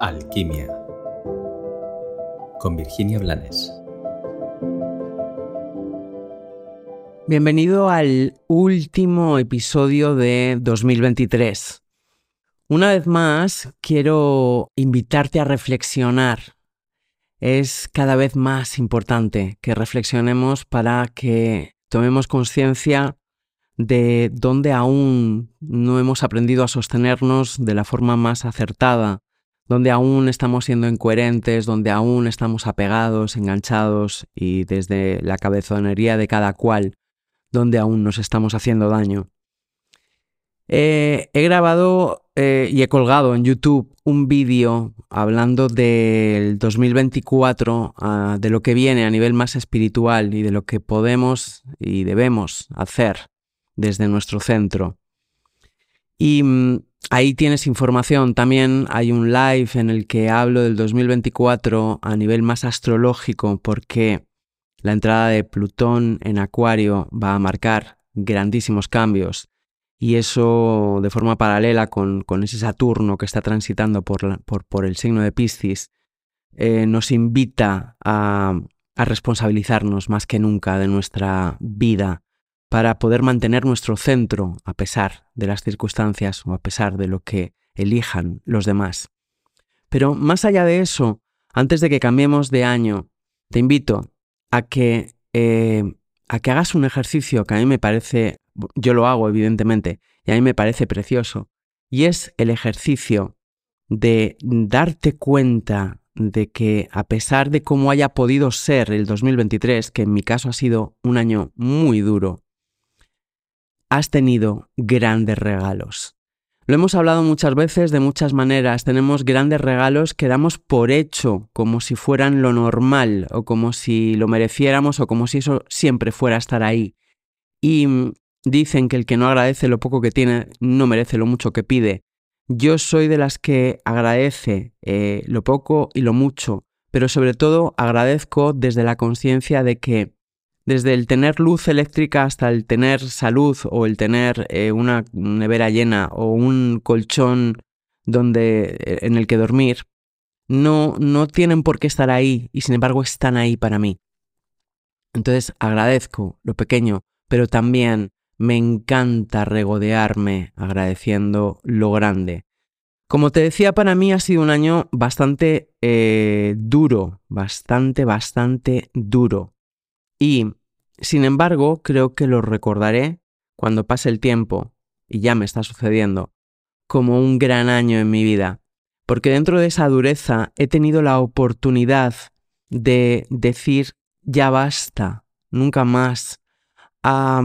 Alquimia con Virginia Blanes. Bienvenido al último episodio de 2023. Una vez más, quiero invitarte a reflexionar. Es cada vez más importante que reflexionemos para que tomemos conciencia de dónde aún no hemos aprendido a sostenernos de la forma más acertada, donde aún estamos siendo incoherentes, donde aún estamos apegados, enganchados y desde la cabezonería de cada cual, donde aún nos estamos haciendo daño. Eh, he grabado eh, y he colgado en YouTube un vídeo hablando del 2024, ah, de lo que viene a nivel más espiritual y de lo que podemos y debemos hacer desde nuestro centro. Y mm, ahí tienes información. También hay un live en el que hablo del 2024 a nivel más astrológico porque la entrada de Plutón en Acuario va a marcar grandísimos cambios. Y eso de forma paralela con, ese Saturno que está transitando por, por, el signo de Piscis, eh, nos invita a responsabilizarnos más que nunca de nuestra vida para poder mantener nuestro centro a pesar de las circunstancias o a pesar de lo que elijan los demás. Pero más allá de eso, antes de que cambiemos de año, te invito a que, eh, a que hagas un ejercicio que a mí me parece, yo lo hago evidentemente, y a mí me parece precioso, y es el ejercicio de darte cuenta de que a pesar de cómo haya podido ser el 2023, que en mi caso ha sido un año muy duro, has tenido grandes regalos. Lo hemos hablado muchas veces de muchas maneras. Tenemos grandes regalos que damos por hecho, como si fueran lo normal, o como si lo mereciéramos, o como si eso siempre fuera a estar ahí. Y mm, dicen que el que no agradece lo poco que tiene no merece lo mucho que pide. Yo soy de las que agradece eh, lo poco y lo mucho, pero sobre todo agradezco desde la conciencia de que desde el tener luz eléctrica hasta el tener salud o el tener eh, una nevera llena o un colchón donde, eh, en el que dormir, no, no tienen por qué estar ahí y sin embargo están ahí para mí. Entonces agradezco lo pequeño, pero también me encanta regodearme agradeciendo lo grande. Como te decía, para mí ha sido un año bastante eh, duro, bastante, bastante duro. Y sin embargo, creo que lo recordaré cuando pase el tiempo, y ya me está sucediendo, como un gran año en mi vida, porque dentro de esa dureza he tenido la oportunidad de decir ya basta, nunca más, a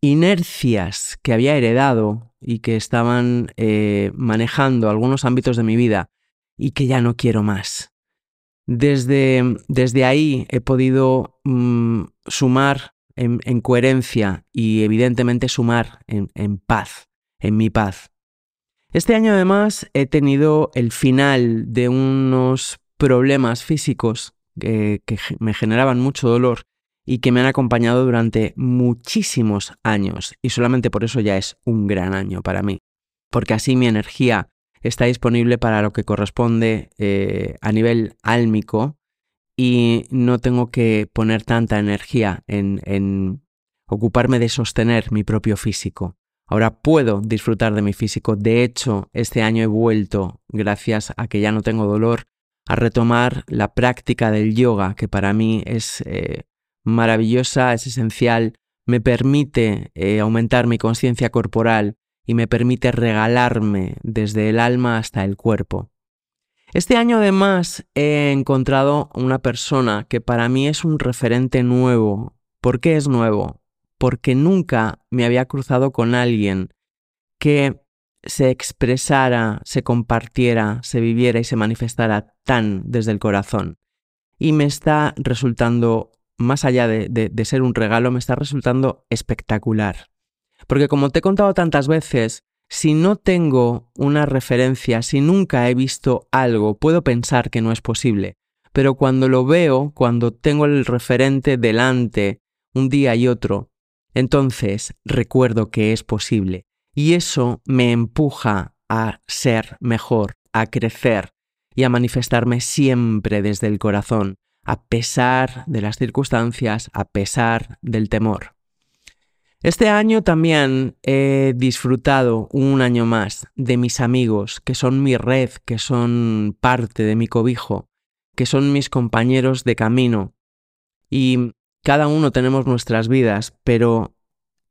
inercias que había heredado y que estaban eh, manejando algunos ámbitos de mi vida y que ya no quiero más. Desde, desde ahí he podido mm, sumar en, coherencia y evidentemente sumar en, paz, en mi paz. Este año además he tenido el final de unos problemas físicos que me generaban mucho dolor y que me han acompañado durante muchísimos años y solamente por eso ya es un gran año para mí, porque así mi energía está disponible para lo que corresponde eh, a nivel álmico y no tengo que poner tanta energía en, ocuparme de sostener mi propio físico. Ahora puedo disfrutar de mi físico. De hecho, este año he vuelto, gracias a que ya no tengo dolor, a retomar la práctica del yoga, que para mí es eh, maravillosa, es esencial, me permite eh, aumentar mi conciencia corporal, y me permite regalarme desde el alma hasta el cuerpo. Este año además he encontrado una persona que para mí es un referente nuevo. ¿Por qué es nuevo? Porque nunca me había cruzado con alguien que se expresara, se compartiera, se viviera y se manifestara tan desde el corazón. Y me está resultando, más allá de, de ser un regalo, me está resultando espectacular. Porque como te he contado tantas veces, si no tengo una referencia, si nunca he visto algo, puedo pensar que no es posible. Pero cuando lo veo, cuando tengo el referente delante, un día y otro, entonces recuerdo que es posible. Y eso me empuja a ser mejor, a crecer. y a manifestarme siempre desde el corazón, a pesar de las circunstancias, a pesar del temor. Este año también he disfrutado un año más de mis amigos, que son mi red, que son parte de mi cobijo, que son mis compañeros de camino. Y cada uno tenemos nuestras vidas, pero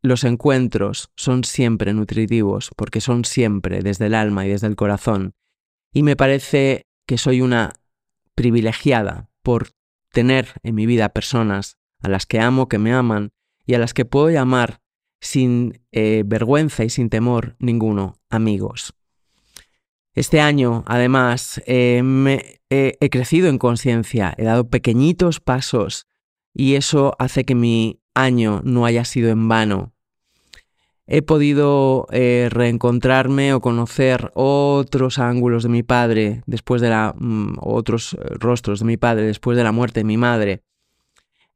los encuentros son siempre nutritivos, porque son siempre desde el alma y desde el corazón. Y me parece que soy una privilegiada por tener en mi vida personas a las que amo, que me aman y a las que puedo llamar sin eh, vergüenza y sin temor ninguno amigos. Este año, además, eh, me, he crecido en conciencia, he dado pequeñitos pasos y eso hace que mi año no haya sido en vano. He podido eh, reencontrarme o conocer otros ángulos de mi padre después de la mm, otros rostros de mi padre después de la muerte de mi madre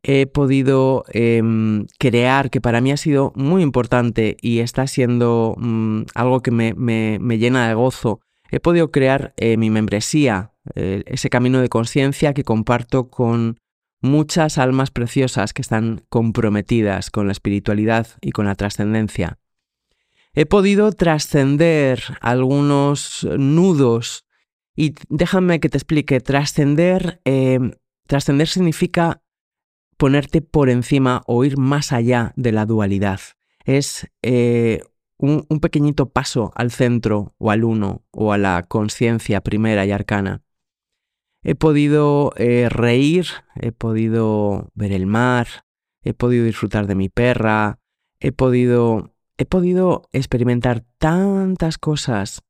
he podido em, crear, que para mí ha sido muy importante y está siendo mm, algo que me, llena de gozo, he podido crear eh, mi membresía, eh, ese camino de conciencia que comparto con muchas almas preciosas que están comprometidas con la espiritualidad y con la trascendencia. He podido trascender algunos nudos y déjame que te explique, trascender, em, trascender significa ponerte por encima o ir más allá de la dualidad. Es eh, un, pequeñito paso al centro o al uno o a la conciencia primera y arcana. He podido eh, reír, he podido ver el mar, he podido disfrutar de mi perra, he podido, he podido experimentar tantas cosas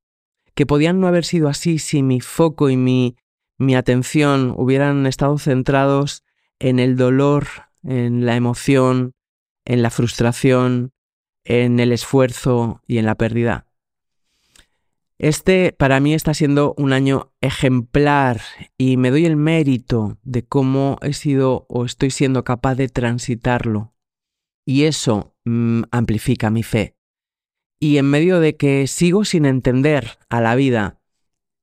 que podían no haber sido así si mi foco y mi, mi atención hubieran estado centrados en el dolor, en la emoción, en la frustración, en el esfuerzo y en la pérdida. Este para mí está siendo un año ejemplar y me doy el mérito de cómo he sido o estoy siendo capaz de transitarlo. Y eso mm, amplifica mi fe. Y en medio de que sigo sin entender a la vida,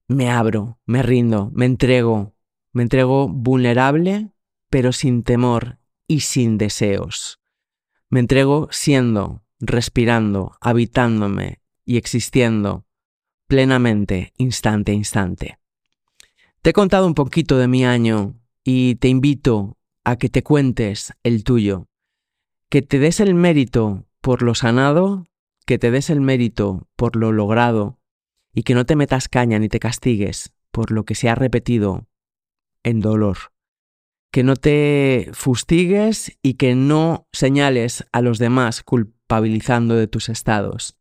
me abro, me rindo, me entrego, me entrego vulnerable pero sin temor y sin deseos. Me entrego siendo, respirando, habitándome y existiendo plenamente, instante a instante. Te he contado un poquito de mi año y te invito a que te cuentes el tuyo, que te des el mérito por lo sanado, que te des el mérito por lo logrado y que no te metas caña ni te castigues por lo que se ha repetido en dolor que no te fustigues y que no señales a los demás culpabilizando de tus estados.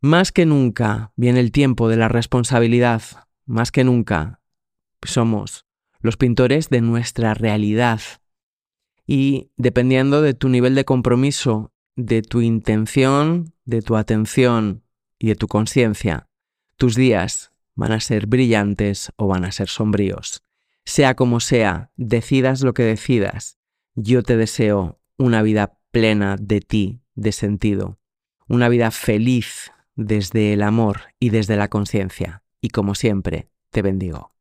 Más que nunca viene el tiempo de la responsabilidad, más que nunca somos los pintores de nuestra realidad. Y dependiendo de tu nivel de compromiso, de tu intención, de tu atención y de tu conciencia, tus días van a ser brillantes o van a ser sombríos. Sea como sea, decidas lo que decidas, yo te deseo una vida plena de ti, de sentido, una vida feliz desde el amor y desde la conciencia. Y como siempre, te bendigo.